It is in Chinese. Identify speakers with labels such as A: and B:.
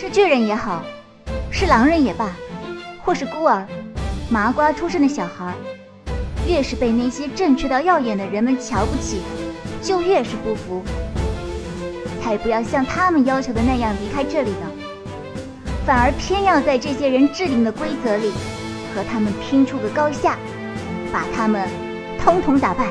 A: 是巨人也好，是狼人也罢，或是孤儿，麻瓜出身的小孩，越是被那些正确到耀眼的人们瞧不起，就越是不服。才不要像他们要求的那样离开这里呢，反而偏要在这些人制定的规则里，和他们拼出个高下，把他们通通打败。